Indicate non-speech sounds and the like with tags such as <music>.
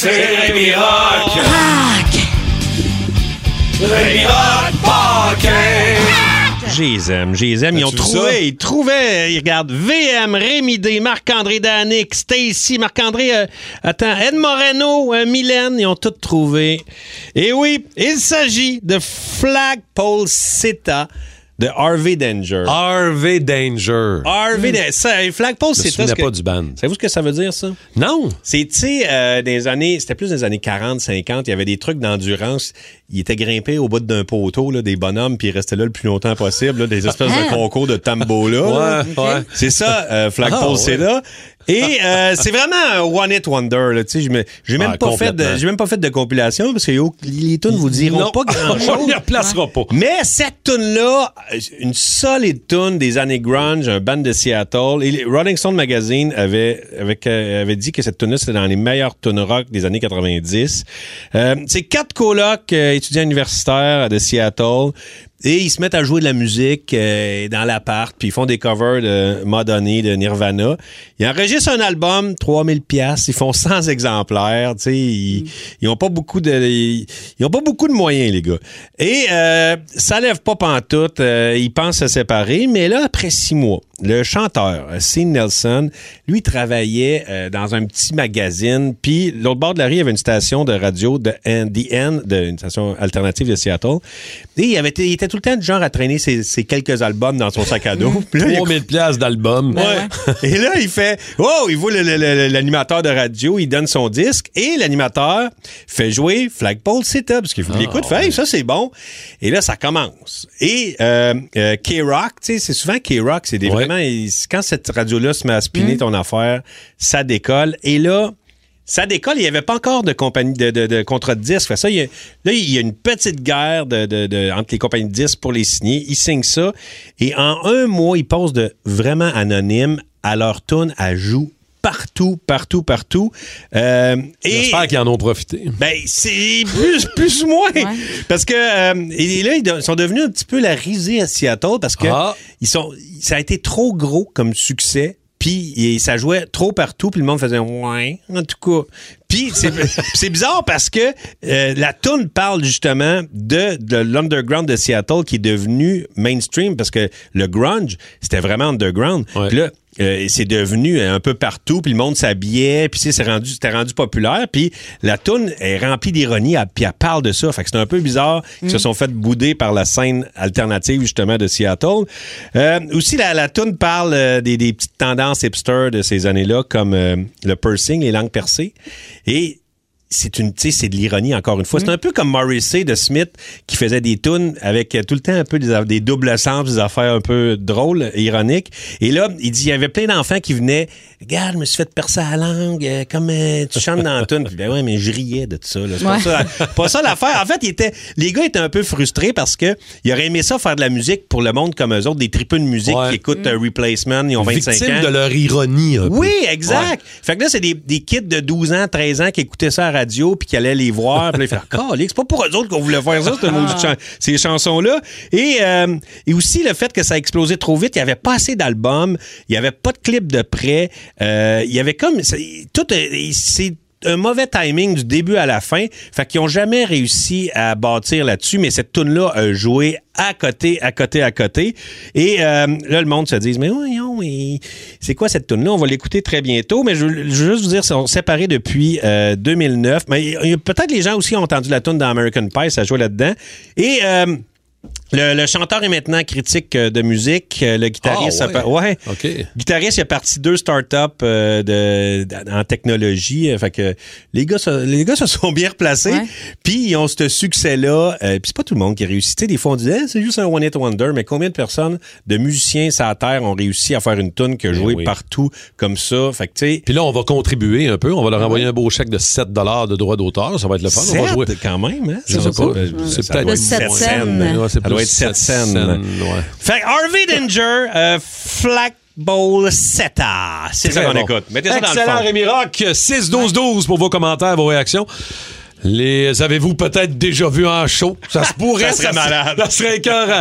c'est Rémi Rock. Rémi Rock. Je les aime, je les aime. Ils ont trouvé, ça? ils trouvaient, ils regardent VM, Rémi D, Marc-André Danick, Stacy, Marc-André, euh, attends, Ed Moreno, euh, Mylène, ils ont tout trouvé. Et oui, il s'agit de Flagpole Seta de Harvey Danger. Harvey Danger. Harvey Danger. Ça, Flagpole Je me Seta, souvenais ce que- pas du band. savez-vous ce que ça veut dire, ça? Non. C'est, tu sais, euh, des années, c'était plus des années 40, 50, il y avait des trucs d'endurance. Ils étaient grimpés au bout d'un poteau, là, des bonhommes, puis ils restaient là le plus longtemps possible, là, des espèces de concours de tambo là. là. Ouais, ouais. C'est ça, euh, Flagpole Ah, ouais. Seda. Et euh, c'est vraiment un one hit wonder. Là, tu sais, je me- j'ai même Ah, pas fait de, j'ai même pas fait de compilation parce que yo, les tunes vous diront Non. pas grand <laughs> On ne replacera pas. Mais cette tune là une solide tune des années grunge, un band de Seattle. Et Rolling Stone Magazine avait, euh, avait dit que cette tune là c'était dans les meilleures tunes rock des années 90. Euh, c'est quatre colocs euh, étudiants universitaires de Seattle. Et ils se mettent à jouer de la musique euh, dans l'appart, puis ils font des covers de Madonna, de Nirvana. Ils enregistrent un album, 3000 pièces, ils font 100 exemplaires, tu sais, ils, ils ont pas beaucoup de ils, ils ont pas beaucoup de moyens les gars. Et euh, ça lève pas pantoute, euh, ils pensent se séparer, mais là après six mois, le chanteur euh, Sean Nelson, lui travaillait euh, dans un petit magazine, puis l'autre bord de la rue, il y avait une station de radio de N- The End, de, une station alternative de Seattle. Et il, avait il était tout le temps du genre à traîner ses, ses quelques albums dans son sac à dos. Puis là, il a 3000 pièces d'album. Ouais. Et là, il fait Oh, il voit le- le- le- l'animateur de radio, il donne son disque et l'animateur fait jouer Flagpole Setup parce qu'il Ah, écoute, fait ça c'est bon. Et là, ça commence. Et euh, euh, K-Rock, tu sais, c'est souvent K-Rock, c'est des Ouais. Vraiment. il- Quand cette radio-là se met à spinner ton affaire, ça décolle. Et là, ça décolle, il n'y avait pas encore de compagnie de, de, de contrat de disque. Ça, il y a- là, il y a une petite guerre de- entre les compagnies de disques pour les signer. Ils signent ça. Et en un mois, ils passent de vraiment anonyme à leur tune à joue partout, partout, partout. Euh, J'espère qu'ils en ont profité. ben, c'est plus, <laughs> plus ou moins. Parce que, euh, et là, ils sont devenus un petit peu la risée à Seattle parce que Ah. ils sont, ça a été trop gros comme succès. Puis ça jouait trop partout, puis le monde faisait ouais, en tout cas. Puis c'est <laughs> c'est bizarre parce que euh, la tune parle justement de, de l'underground de Seattle qui est devenu mainstream parce que le grunge c'était vraiment underground. Ouais. Puis là euh, c'est devenu un peu partout, puis le monde s'habillait, puis c'est rendu, c'était rendu populaire, puis la toune est remplie d'ironie, puis elle parle de ça. Fait que c'est un peu bizarre qu'ils se sont fait bouder par la scène alternative justement de Seattle. Euh, aussi, la, la toune parle euh, des, des petites tendances hipster de ces années-là, comme euh, le pursing, les langues percées, et c'est une, tu sais, c'est de l'ironie encore une fois. C'est un peu comme Morrissey de Smith qui faisait des tunes avec euh, tout le temps un peu des, des doubles sens, des affaires un peu drôles, ironiques. Et là, il dit, il y avait plein d'enfants qui venaient, regarde, je me suis fait percer la langue, euh, comme euh, tu chantes dans la tune. Puis, ben ouais, mais je riais de ça. là. C'est pas Ouais. ça, pas ça l'affaire. En fait, il était, les gars étaient un peu frustrés parce que ils auraient aimé ça faire de la musique pour le monde comme eux autres, des tripeux de musique Ouais. qui écoutent euh, Replacement, ils ont 25 Victime ans. de leur ironie. un peu. Oui, exact. Fait que là, c'est des, des kids de 12 ans, 13 ans qui écoutaient ça à la radio puis qui allaient les voir. Puis ils faisaient <laughs> Calique, c'est pas pour eux autres qu'on voulait faire ça, chan- ces chansons-là. Et, euh, et aussi le fait que ça a explosé trop vite. Il y avait pas assez d'albums. Il y avait pas de clip de près. Euh, il y avait comme... Tout... euh, C'est un mauvais timing du début à la fin. Fait qu'ils ont jamais réussi à bâtir là-dessus, mais cette tune-là a joué à côté, à côté, à côté. Et euh, là, le monde se dit, mais voyons, mais c'est quoi cette tune-là? On va l'écouter très bientôt, mais je, veux- juste vous dire, ils sont séparés depuis euh, 2009. Mais il y a- peut-être les gens aussi ont entendu la tune dans American Pie, ça joue là-dedans. Et... euh, le, le chanteur est maintenant critique euh, de musique. Euh, Le guitariste, Ah, ouais. OK. Guitariste, il a parti deux startups euh, de, en technologie. Euh, Fait que les gars, se, les gars se <laughs> sont bien replacés. Puis ils ont ce succès-là. Euh, Puis c'est pas tout le monde qui réussit. Tu sais, des fois, on disait, c'est juste un one hit wonder. Mais combien de personnes, de musiciens sur la terre, ont réussi à faire une tune a joué oui. partout comme ça? Fait que tu sais. Puis là, on va contribuer un peu. On va leur envoyer un beau chèque de 7 de droits d'auteur. Ça va être le fun. on va jouer. Quand même, hein? Je sais pas. C'est peut-être être sept doit être sept sept scènes. ouais. Fait que Harvey Danger, euh, Flack Bowl Seta. C'est ça qu'on bon. écoute. Mettez ça dans le Excellent, fond. Rémi Rock. 6-12-12 pour vos commentaires, vos réactions. Les avez-vous peut-être déjà vus en show? Ça se <laughs> pourrait. Ça serait malade. Ça serait écœurant.